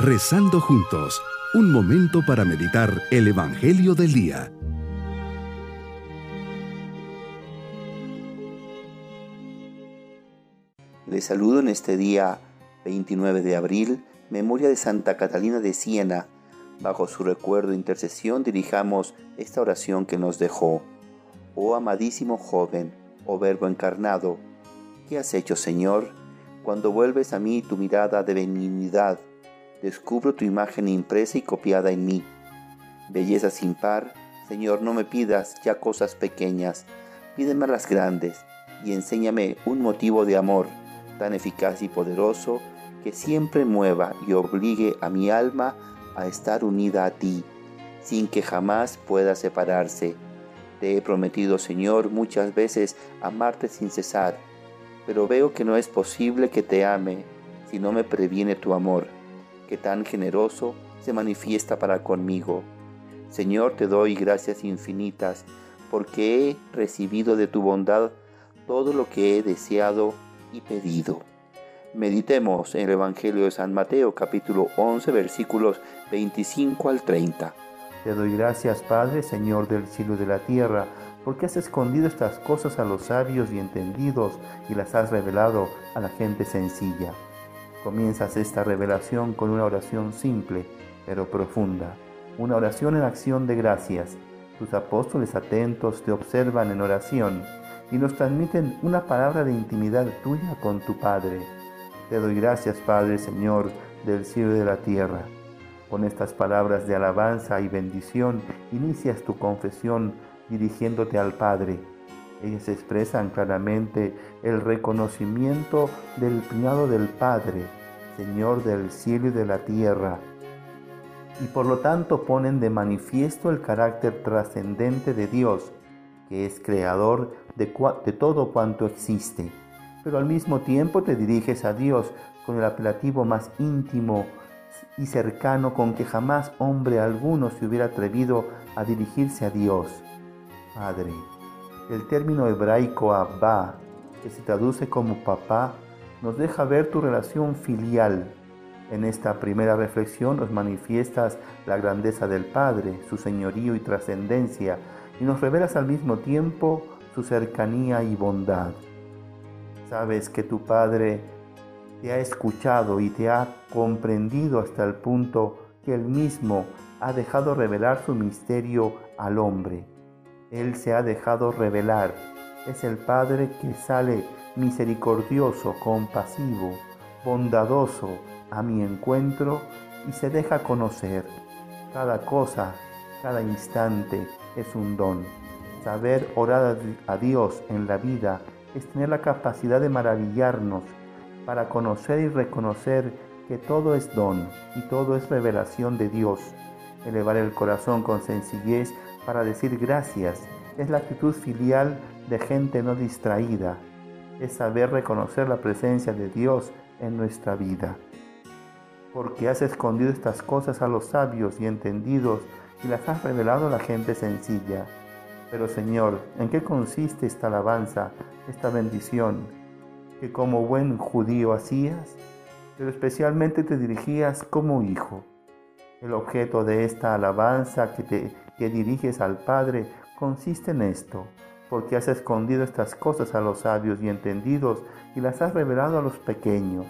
Rezando juntos, un momento para meditar el Evangelio del Día. Les saludo en este día 29 de abril, memoria de Santa Catalina de Siena. Bajo su recuerdo e intercesión dirijamos esta oración que nos dejó. Oh amadísimo joven, oh verbo encarnado, ¿qué has hecho Señor? Cuando vuelves a mí tu mirada de benignidad, descubro tu imagen impresa y copiada en mí. Belleza sin par, Señor, no me pidas ya cosas pequeñas, pídeme las grandes y enséñame un motivo de amor tan eficaz y poderoso que siempre mueva y obligue a mi alma a estar unida a ti, sin que jamás pueda separarse. Te he prometido, Señor, muchas veces amarte sin cesar, pero veo que no es posible que te ame si no me previene tu amor, que tan generoso se manifiesta para conmigo. Señor, te doy gracias infinitas, porque he recibido de tu bondad todo lo que he deseado y pedido. Meditemos en el Evangelio de San Mateo capítulo 11 versículos 25 al 30. Te doy gracias Padre, Señor del cielo y de la tierra, porque has escondido estas cosas a los sabios y entendidos y las has revelado a la gente sencilla. Comienzas esta revelación con una oración simple, pero profunda, una oración en acción de gracias. Tus apóstoles atentos te observan en oración y nos transmiten una palabra de intimidad tuya con tu Padre. Te doy gracias, Padre Señor del cielo y de la tierra. Con estas palabras de alabanza y bendición inicias tu confesión dirigiéndote al Padre. Ellas expresan claramente el reconocimiento del cuidado del Padre, Señor del cielo y de la tierra, y por lo tanto ponen de manifiesto el carácter trascendente de Dios, que es creador de, de todo cuanto existe, pero al mismo tiempo te diriges a Dios con el apelativo más íntimo y cercano con que jamás hombre alguno se hubiera atrevido a dirigirse a Dios. Padre. El término hebraico Abba, que se traduce como papá, nos deja ver tu relación filial. En esta primera reflexión nos manifiestas la grandeza del Padre, su señorío y trascendencia, y nos revelas al mismo tiempo su cercanía y bondad. Sabes que tu Padre te ha escuchado y te ha comprendido hasta el punto que él mismo ha dejado revelar su misterio al hombre. Él se ha dejado revelar. Es el Padre que sale misericordioso, compasivo, bondadoso a mi encuentro y se deja conocer. Cada cosa, cada instante es un don. Saber orar a Dios en la vida es tener la capacidad de maravillarnos para conocer y reconocer que todo es don y todo es revelación de Dios. Elevar el corazón con sencillez para decir gracias es la actitud filial de gente no distraída. Es saber reconocer la presencia de Dios en nuestra vida. Porque has escondido estas cosas a los sabios y entendidos y las has revelado a la gente sencilla. Pero Señor, ¿en qué consiste esta alabanza, esta bendición que como buen judío hacías, pero especialmente te dirigías como hijo? El objeto de esta alabanza que, te, que diriges al Padre consiste en esto, porque has escondido estas cosas a los sabios y entendidos y las has revelado a los pequeños.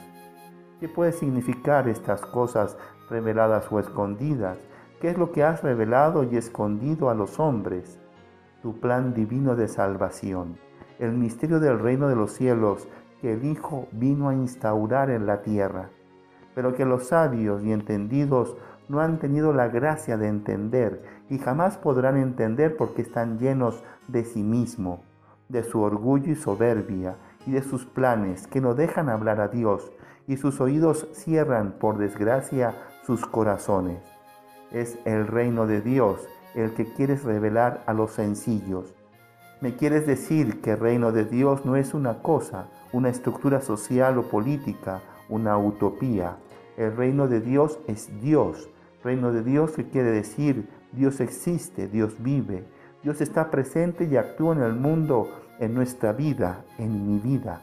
¿Qué puede significar estas cosas reveladas o escondidas? ¿Qué es lo que has revelado y escondido a los hombres? Tu plan divino de salvación, el misterio del reino de los cielos que el Hijo vino a instaurar en la tierra, pero que los sabios y entendidos no han tenido la gracia de entender y jamás podrán entender porque están llenos de sí mismo, de su orgullo y soberbia y de sus planes que no dejan hablar a Dios y sus oídos cierran por desgracia sus corazones. Es el reino de Dios el que quieres revelar a los sencillos. Me quieres decir que el reino de Dios no es una cosa, una estructura social o política, una utopía. El reino de Dios es Dios. Reino de Dios que quiere decir Dios existe, Dios vive, Dios está presente y actúa en el mundo, en nuestra vida, en mi vida.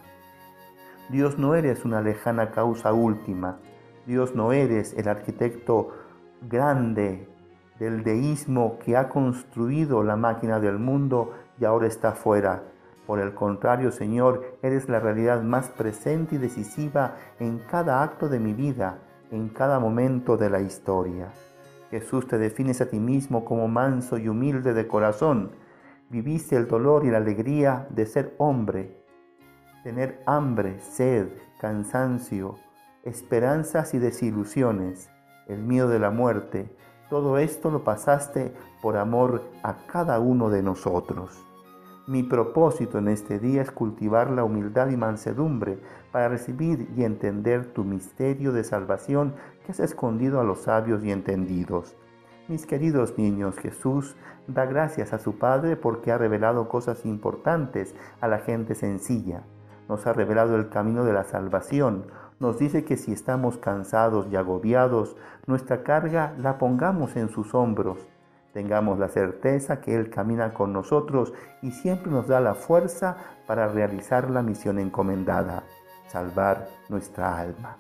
Dios no eres una lejana causa última, Dios no eres el arquitecto grande del deísmo que ha construido la máquina del mundo y ahora está fuera. Por el contrario, Señor, eres la realidad más presente y decisiva en cada acto de mi vida, en cada momento de la historia. Jesús, te defines a ti mismo como manso y humilde de corazón. Viviste el dolor y la alegría de ser hombre, tener hambre, sed, cansancio, esperanzas y desilusiones, el miedo de la muerte. Todo esto lo pasaste por amor a cada uno de nosotros. Mi propósito en este día es cultivar la humildad y mansedumbre para recibir y entender tu misterio de salvación que has escondido a los sabios y entendidos. Mis queridos niños, Jesús da gracias a su Padre porque ha revelado cosas importantes a la gente sencilla. Nos ha revelado el camino de la salvación. Nos dice que si estamos cansados y agobiados, nuestra carga la pongamos en sus hombros Tengamos la certeza que Él camina con nosotros y siempre nos da la fuerza para realizar la misión encomendada, salvar nuestra alma.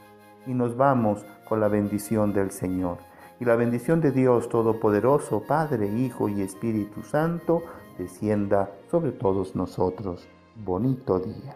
Y nos vamos con la bendición del Señor. Y la bendición de Dios Todopoderoso, Padre, Hijo y Espíritu Santo, descienda sobre todos nosotros. Bonito día.